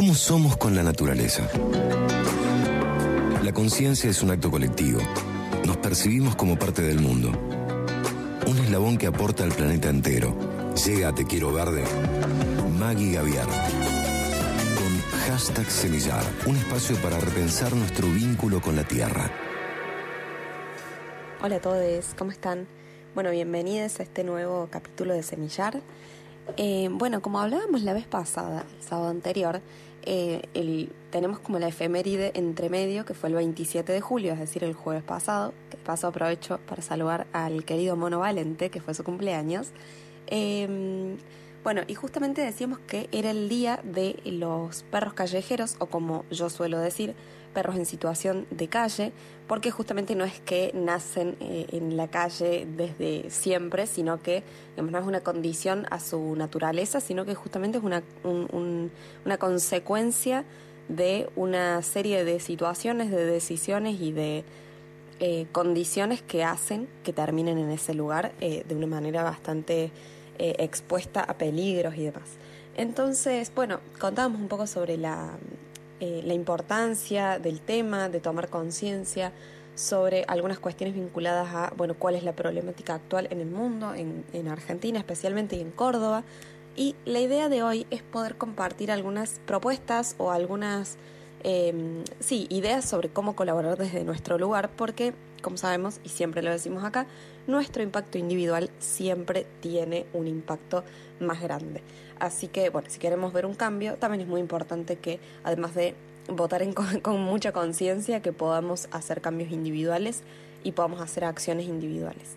¿Cómo somos con la naturaleza? La conciencia es un acto colectivo. Nos percibimos como parte del mundo. Un eslabón que aporta al planeta entero. Llega a Te Quiero Verde. Maggie Gaviar. Con hashtag Semillar. Un espacio para repensar nuestro vínculo con la tierra. Hola a todos, ¿cómo están? Bueno, bienvenidos a este nuevo capítulo de Semillar. Eh, bueno, como hablábamos la vez pasada, el sábado anterior, eh, tenemos como la efeméride entre medio, que fue el 27 de julio, es decir, el jueves pasado, que paso aprovecho para saludar al querido Mono Valente, que fue su cumpleaños. Em, bueno, y justamente decíamos que era el día de los perros callejeros, o como yo suelo decir, perros en situación de calle, porque justamente no es que nacen eh, en la calle desde siempre, sino que no es una condición a su naturaleza, sino que justamente es una, una consecuencia de una serie de situaciones, de decisiones y de eh, condiciones que hacen que terminen en ese lugar eh, de una manera bastante expuesta a peligros y demás. Entonces, bueno, contábamos un poco sobre la, eh, la importancia del tema, de tomar conciencia sobre algunas cuestiones vinculadas a, bueno, cuál es la problemática actual en el mundo, en, en Argentina especialmente y en Córdoba. Y la idea de hoy es poder compartir algunas propuestas o algunas, eh, sí, ideas sobre cómo colaborar desde nuestro lugar, porque, como sabemos, y siempre lo decimos acá, nuestro impacto individual siempre tiene un impacto más grande. Así que, bueno, si queremos ver un cambio, también es muy importante que, además de votar con, mucha conciencia, que podamos hacer cambios individuales y podamos hacer acciones individuales.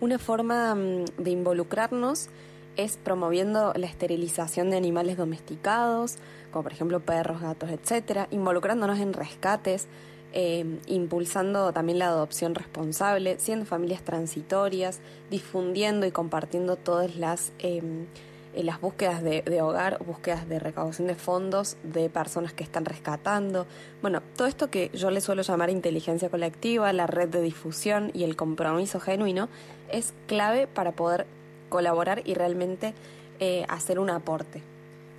Una forma mm, de involucrarnos es promoviendo la esterilización de animales domesticados, como por ejemplo perros, gatos, etcétera, involucrándonos en rescates, eh, impulsando también la adopción responsable, siendo familias transitorias, difundiendo y compartiendo todas las em, las búsquedas de, hogar, búsquedas de recaudación de fondos de personas que están rescatando. Bueno, todo esto que yo le suelo llamar inteligencia colectiva, la red de difusión y el compromiso genuino es clave para poder colaborar y realmente eh, hacer un aporte.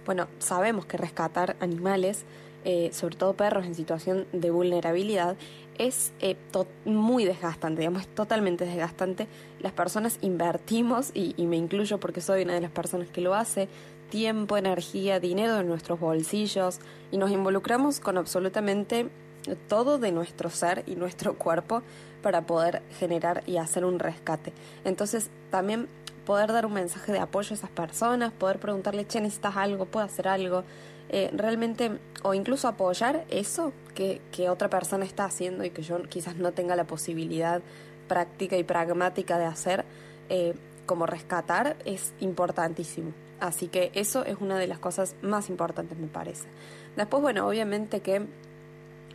Bueno, sabemos que rescatar animales eh, sobre todo perros en situación de vulnerabilidad, es eh, muy desgastante, digamos, es totalmente desgastante. Las personas invertimos, y, me incluyo porque soy una de las personas que lo hace, tiempo, energía, dinero en nuestros bolsillos y nos involucramos con absolutamente todo de nuestro ser y nuestro cuerpo para poder generar y hacer un rescate. Entonces, también poder dar un mensaje de apoyo a esas personas, poder preguntarle, che, necesitas algo, puedo hacer algo, eh, realmente, o incluso apoyar eso que, que otra persona está haciendo y que yo quizás no tenga la posibilidad práctica y pragmática de hacer, eh, como rescatar, es importantísimo. Así que eso es una de las cosas más importantes, me parece. Después, bueno, obviamente que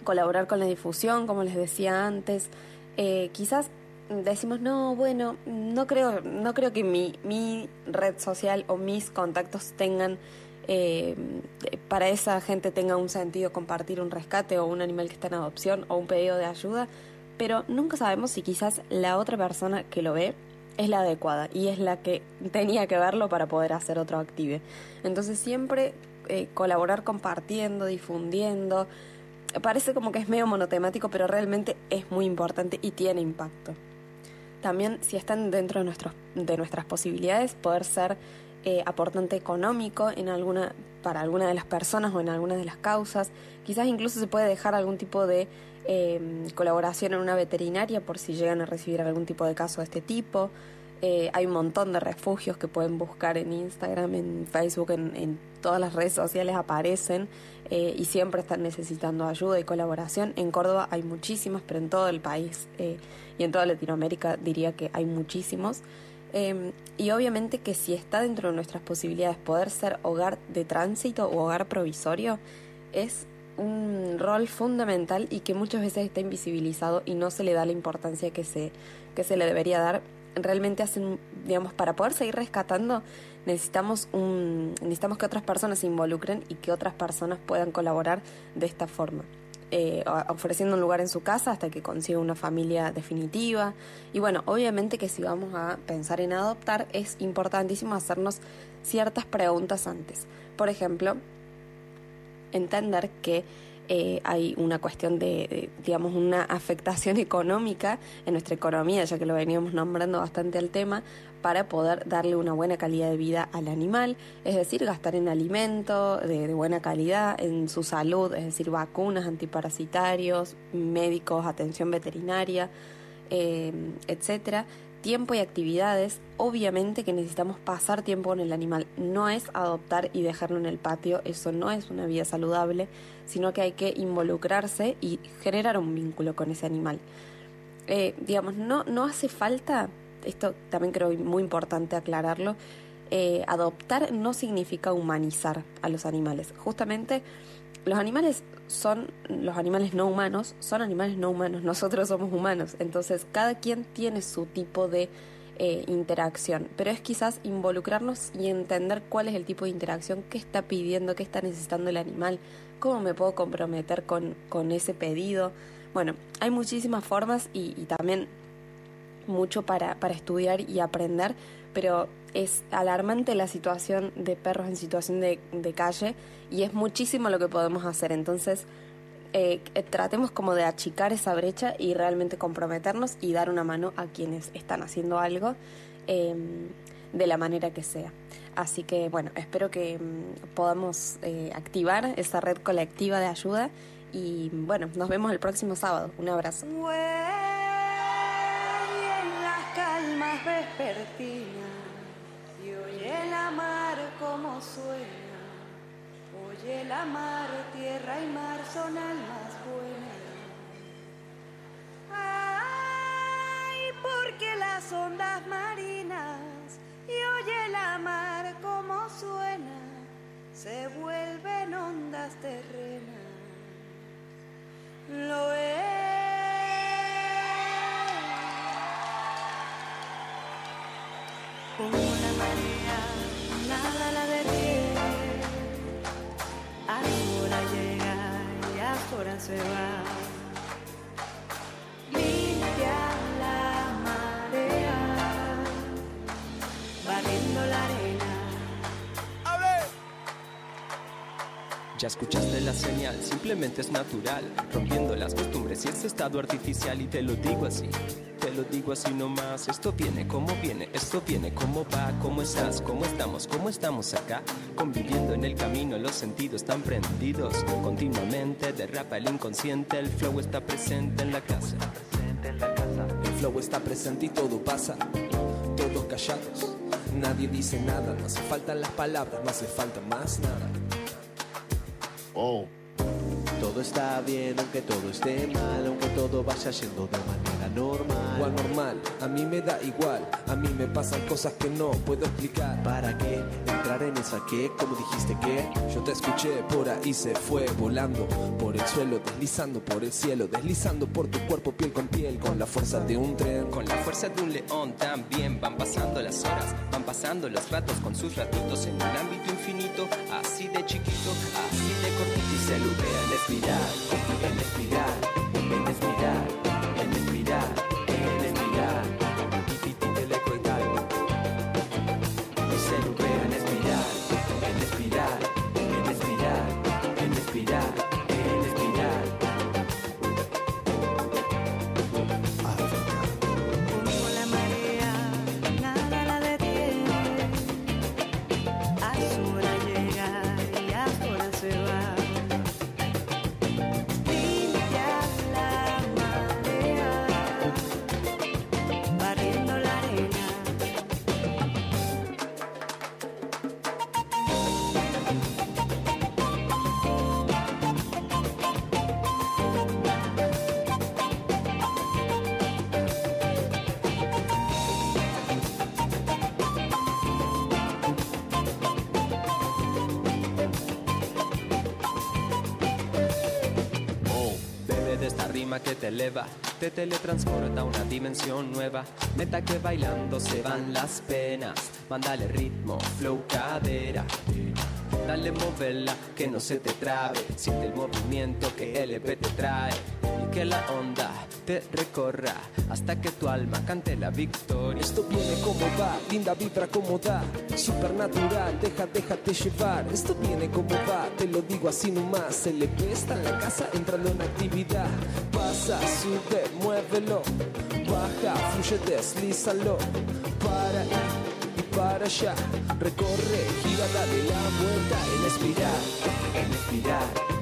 colaborar con la difusión, como les decía antes, eh, quizás decimos, no, bueno, no creo, no creo que mi, mi red social o mis contactos tengan eh, para esa gente tenga un sentido compartir un rescate o un animal que está en adopción o un pedido de ayuda, pero nunca sabemos si quizás la otra persona que lo ve es la adecuada y es la que tenía que verlo para poder hacer otro active. Entonces siempre eh, colaborar compartiendo, difundiendo, parece como que es medio monotemático, pero realmente es muy importante y tiene impacto. También si están dentro de, nuestros, de nuestras posibilidades, poder ser eh, aportante económico en alguna, para alguna de las personas o en alguna de las causas. Quizás incluso se puede dejar algún tipo de em, colaboración en una veterinaria por si llegan a recibir algún tipo de caso de este tipo. Eh, hay un montón de refugios que pueden buscar en Instagram, en Facebook, en, todas las redes sociales aparecen eh, y siempre están necesitando ayuda y colaboración. En Córdoba hay muchísimos, pero en todo el país y en toda Latinoamérica diría que hay muchísimos. Y obviamente que si está dentro de nuestras posibilidades poder ser hogar de tránsito o hogar provisorio, es un rol fundamental y que muchas veces está invisibilizado y no se le da la importancia que se, que se le debería dar. Realmente hacen, digamos, para poder seguir rescatando necesitamos un, necesitamos que otras personas se involucren y que otras personas puedan colaborar de esta forma. Eh, ofreciendo un lugar en su casa hasta que consiga una familia definitiva. Y bueno, obviamente que si vamos a pensar en adoptar es importantísimo hacernos ciertas preguntas antes. Por ejemplo, entender que eh, hay una cuestión de, digamos, una afectación económica en nuestra economía, ya que lo veníamos nombrando bastante al tema, para poder darle una buena calidad de vida al animal, es decir, gastar en alimento de, buena calidad, en su salud, es decir, vacunas, antiparasitarios, médicos, atención veterinaria, eh, etcétera tiempo y actividades, obviamente que necesitamos pasar tiempo con el animal. No es adoptar y dejarlo en el patio, eso no es una vida saludable, sino que hay que involucrarse y generar un vínculo con ese animal. Eh, digamos, no, no hace falta, esto también creo muy importante aclararlo, eh, adoptar no significa humanizar a los animales. Justamente los animales son, los animales no humanos, son animales no humanos, nosotros somos humanos, entonces cada quien tiene su tipo de eh, interacción, pero es quizás involucrarnos y entender cuál es el tipo de interacción, qué está pidiendo, qué está necesitando el animal, cómo me puedo comprometer con, con ese pedido. Bueno, hay muchísimas formas y, y también mucho para, para estudiar y aprender, pero es alarmante la situación de perros en situación de, calle y es muchísimo lo que podemos hacer. Entonces, eh, tratemos como de achicar esa brecha y realmente comprometernos y dar una mano a quienes están haciendo algo em, de la manera que sea. Así que bueno, espero que em, podamos eh, activar esa red colectiva de ayuda y bueno, nos vemos el próximo sábado. Un abrazo. Suena, oye la mar, tierra y mar son almas buenas. Ay, porque las ondas marinas y oye la mar como suena, se vuelven ondas terrenas. Lo es. Como la marea nada la detiene. Ahora llega y ahora se va. Limpia la marea, barriendo la arena. Ya escuchaste la señal, simplemente es natural, rompiendo las costumbres y ese estado artificial y te lo digo así lo digo así nomás. Esto viene como viene, esto viene como va. ¿Cómo estás? ¿Cómo estamos? ¿Cómo estamos acá? Conviviendo en el camino, los sentidos están prendidos. Continuamente derrapa el inconsciente, el flow está presente en la casa. El flow está presente y todo pasa, todos callados. Nadie dice nada, no hace falta las palabras, no hace falta más nada. Oh. Todo está bien, aunque todo esté mal, aunque todo vaya yendo de manera normal. O anormal, a mí me da igual, a mí me pasan cosas que no puedo explicar. ¿Para qué entrar en esa que? como dijiste que? Yo te escuché, por ahí se fue volando por el suelo, deslizando por el cielo, deslizando por tu cuerpo piel con piel, con la fuerza de un tren. Con la fuerza de un león también van pasando las horas, van pasando los ratos con sus ratitos en un ámbito infinito, así de chiquito, así de cortito y se lo en espiral, que te eleva, te teletransporta a una dimensión nueva. Neta que bailando se van las penas. Mándale ritmo, flow, cadera. Dale moverla, que no se te trabe. Siente el movimiento que LP te trae. Que la onda te recorra hasta que tu alma cante la victoria. Esto viene como va, linda vibra como da, supernatural, deja, déjate llevar. Esto viene como va, te lo digo así nomás. El EP está en la casa entrando en actividad. Pasa, sube, muévelo, baja, fluye, deslízalo. Para ir y para allá, recorre, gira, dale la vuelta en espiral, en espiral,